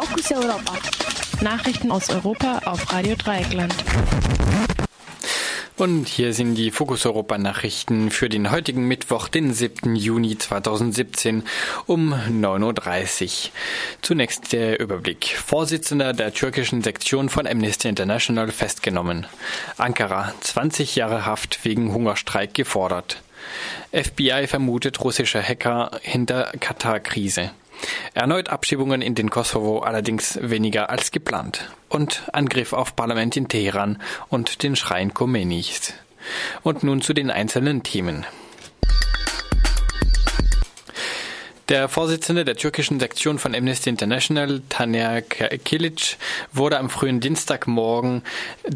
Fokus Europa. Nachrichten aus Europa auf Radio Dreieckland. Und hier sind die Fokus Europa Nachrichten für den heutigen Mittwoch, den 7. Juni 2017 um 9.30 Uhr. Zunächst der Überblick. Vorsitzender der türkischen Sektion von Amnesty International festgenommen. Ankara, 20 Jahre Haft wegen Hungerstreik gefordert. FBI vermutet russische Hacker hinter Katar-Krise. Erneut Abschiebungen in den Kosovo allerdings weniger als geplant. Und Angriff auf Parlament in Teheran und den Schrein Khomeinis. Und nun zu den einzelnen Themen. Der Vorsitzende der türkischen Sektion von Amnesty International, Taner Kilic, wurde am frühen Dienstagmorgen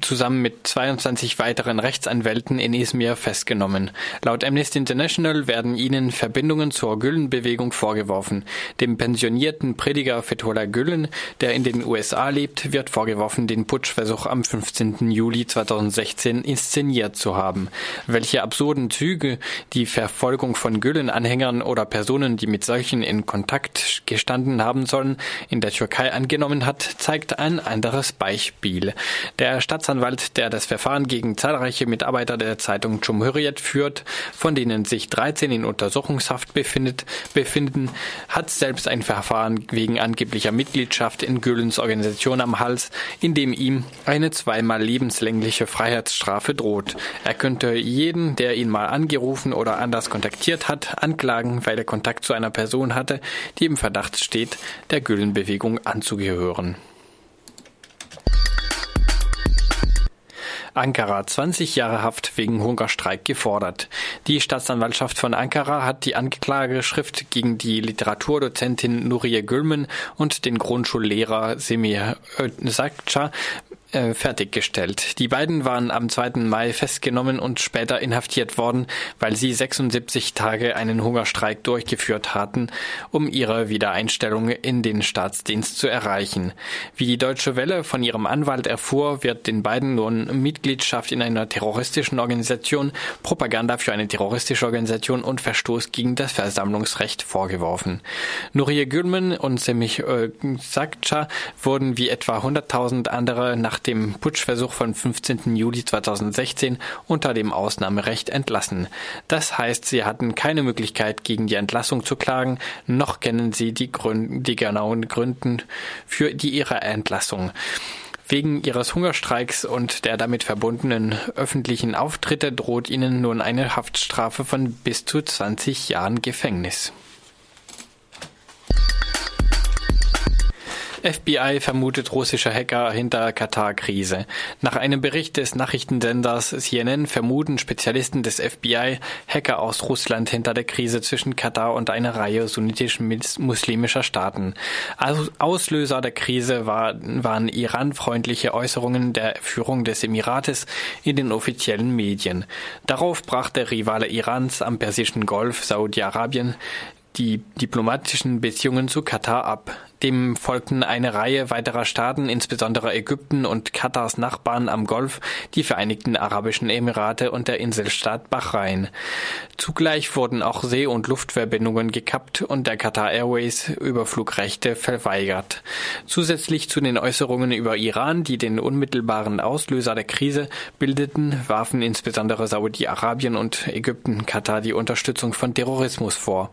zusammen mit 22 weiteren Rechtsanwälten in Izmir festgenommen. Laut Amnesty International werden ihnen Verbindungen zur Gülen-Bewegung vorgeworfen. Dem pensionierten Prediger Fethullah Gülen, der in den USA lebt, wird vorgeworfen, den Putschversuch am 15. Juli 2016 inszeniert zu haben. Welche absurden Züge die Verfolgung von Gülen-Anhängern oder Personen, die mit solchen solchen in Kontakt gestanden haben sollen, in der Türkei angenommen hat, zeigt ein anderes Beispiel. Der Staatsanwalt, der das Verfahren gegen zahlreiche Mitarbeiter der Zeitung Cumhuriyet führt, von denen sich 13 in Untersuchungshaft befindet, befinden, hat selbst ein Verfahren wegen angeblicher Mitgliedschaft in Gülens Organisation am Hals, in dem ihm eine zweimal lebenslängliche Freiheitsstrafe droht. Er könnte jeden, der ihn mal angerufen oder anders kontaktiert hat, anklagen, weil er Kontakt zu einer Person Person hatte, die im Verdacht steht, der Gülenbewegung anzugehören. Ankara 20 Jahre Haft wegen Hungerstreik gefordert. Die Staatsanwaltschaft von Ankara hat die Anklageschrift gegen die Literaturdozentin Nuriye Gülmen und den Grundschullehrer Semir Özakca äh, fertiggestellt. Die beiden waren am 2. Mai festgenommen und später inhaftiert worden, weil sie 76 Tage einen Hungerstreik durchgeführt hatten, um ihre Wiedereinstellung in den Staatsdienst zu erreichen. Wie die Deutsche Welle von ihrem Anwalt erfuhr, wird den beiden nun Mitgliedschaft in einer terroristischen Organisation, Propaganda für eine terroristische Organisation und Verstoß gegen das Versammlungsrecht vorgeworfen. Nurie Gülmen und Semih äh, Sakca wurden wie etwa 100.000 andere nach dem Putschversuch vom 15. Juli 2016 unter dem Ausnahmerecht entlassen. Das heißt, sie hatten keine Möglichkeit, gegen die Entlassung zu klagen, noch kennen sie die, Gründe, die genauen Gründe für die ihre Entlassung. Wegen ihres Hungerstreiks und der damit verbundenen öffentlichen Auftritte droht ihnen nun eine Haftstrafe von bis zu 20 Jahren Gefängnis. FBI vermutet russische Hacker hinter Katar-Krise. Nach einem Bericht des Nachrichtensenders CNN vermuten Spezialisten des FBI Hacker aus Russland hinter der Krise zwischen Katar und einer Reihe sunnitisch-muslimischer Staaten. Auslöser der Krise war, waren iranfreundliche Äußerungen der Führung des Emirates in den offiziellen Medien. Darauf brach der Rivale Irans am Persischen Golf, Saudi-Arabien, die diplomatischen Beziehungen zu Katar ab. Dem folgten eine Reihe weiterer Staaten, insbesondere Ägypten und Katars Nachbarn am Golf, die Vereinigten Arabischen Emirate und der Inselstaat Bahrain. Zugleich wurden auch See- und Luftverbindungen gekappt und der Qatar Airways Überflugrechte verweigert. Zusätzlich zu den Äußerungen über Iran, die den unmittelbaren Auslöser der Krise bildeten, warfen insbesondere Saudi-Arabien und Ägypten Katar die Unterstützung von Terrorismus vor.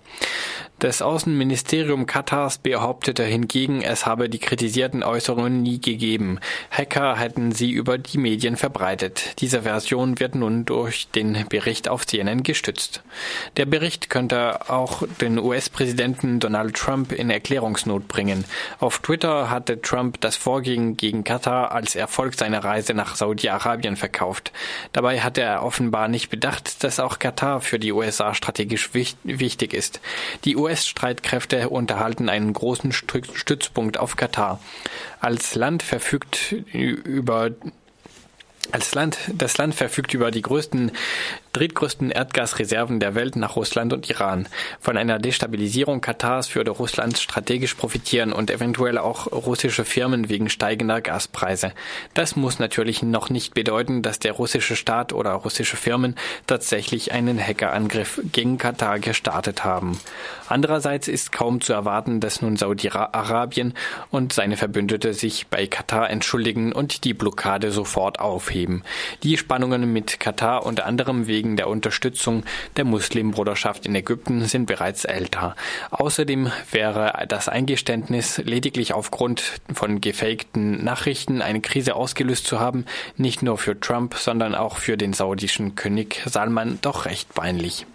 Das Außenministerium Katars behauptete hingegen, es habe die kritisierten Äußerungen nie gegeben. Hacker hätten sie über die Medien verbreitet. Diese Version wird nun durch den Bericht auf CNN gestützt. Der Bericht könnte auch den US-Präsidenten Donald Trump in Erklärungsnot bringen. Auf Twitter hatte Trump das Vorgehen gegen Katar als Erfolg seiner Reise nach Saudi-Arabien verkauft. Dabei hatte er offenbar nicht bedacht, dass auch Katar für die USA strategisch wichtig ist. Die US-Streitkräfte unterhalten einen großen Stützpunkt auf Katar. Als Land verfügt über als Land, das Land verfügt über die größten drittgrößten Erdgasreserven der Welt nach Russland und Iran. Von einer Destabilisierung Katars würde Russland strategisch profitieren und eventuell auch russische Firmen wegen steigender Gaspreise. Das muss natürlich noch nicht bedeuten, dass der russische Staat oder russische Firmen tatsächlich einen Hackerangriff gegen Katar gestartet haben. Andererseits ist kaum zu erwarten, dass nun Saudi-Arabien und seine Verbündete sich bei Katar entschuldigen und die Blockade sofort aufheben. Die Spannungen mit Katar unter anderem wegen der Unterstützung der Muslimbruderschaft in Ägypten sind bereits älter. Außerdem wäre das Eingeständnis, lediglich aufgrund von gefakten Nachrichten eine Krise ausgelöst zu haben, nicht nur für Trump, sondern auch für den saudischen König Salman doch recht peinlich.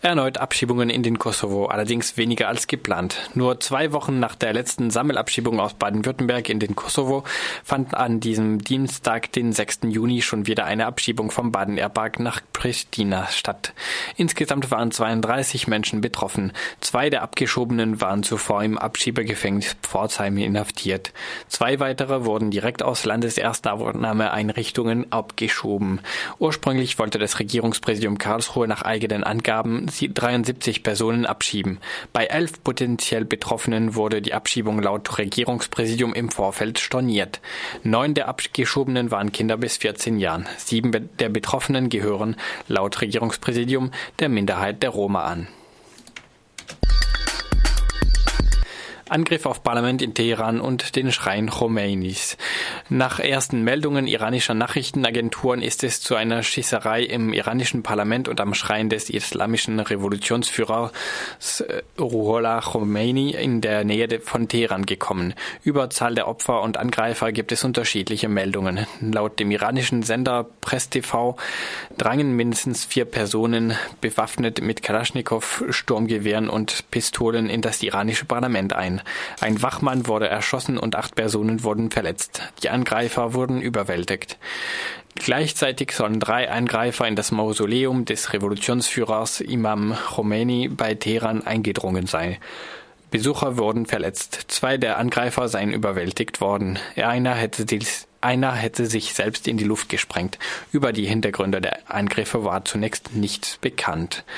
Erneut Abschiebungen in den Kosovo, allerdings weniger als geplant. Nur zwei Wochen nach der letzten Sammelabschiebung aus Baden-Württemberg in den Kosovo fand an diesem Dienstag, den 6. Juni, schon wieder eine Abschiebung vom Baden-Airpark nach Pristina statt. Insgesamt waren 32 Menschen betroffen. Zwei der Abgeschobenen waren zuvor im Abschiebegefängnis Pforzheim inhaftiert. Zwei weitere wurden direkt aus Landeserstaufnahmeeinrichtungen abgeschoben. Ursprünglich wollte das Regierungspräsidium Karlsruhe nach eigenen Angaben 73 Personen abschieben. Bei elf potenziell Betroffenen wurde die Abschiebung laut Regierungspräsidium im Vorfeld storniert. Neun der Abgeschobenen waren Kinder bis 14 Jahren. Sieben der Betroffenen gehören laut Regierungspräsidium der Minderheit der Roma an. Angriff auf Parlament in Teheran und den Schrein Khomeinis. Nach ersten Meldungen iranischer Nachrichtenagenturen ist es zu einer Schießerei im iranischen Parlament und am Schrein des islamischen Revolutionsführers äh, Ruhollah Khomeini in der Nähe von Teheran gekommen. Über Zahl der Opfer und Angreifer gibt es unterschiedliche Meldungen. Laut dem iranischen Sender Press TV drangen mindestens vier Personen bewaffnet mit Kalaschnikow, Sturmgewehren und Pistolen in das iranische Parlament ein. Ein Wachmann wurde erschossen und acht Personen wurden verletzt. Die Angreifer wurden überwältigt. Gleichzeitig sollen drei Angreifer in das Mausoleum des Revolutionsführers Imam Khomeini bei Teheran eingedrungen sein. Besucher wurden verletzt. Zwei der Angreifer seien überwältigt worden. Einer hätte, dies, einer hätte sich selbst in die Luft gesprengt. Über die Hintergründe der Angriffe war zunächst nichts bekannt.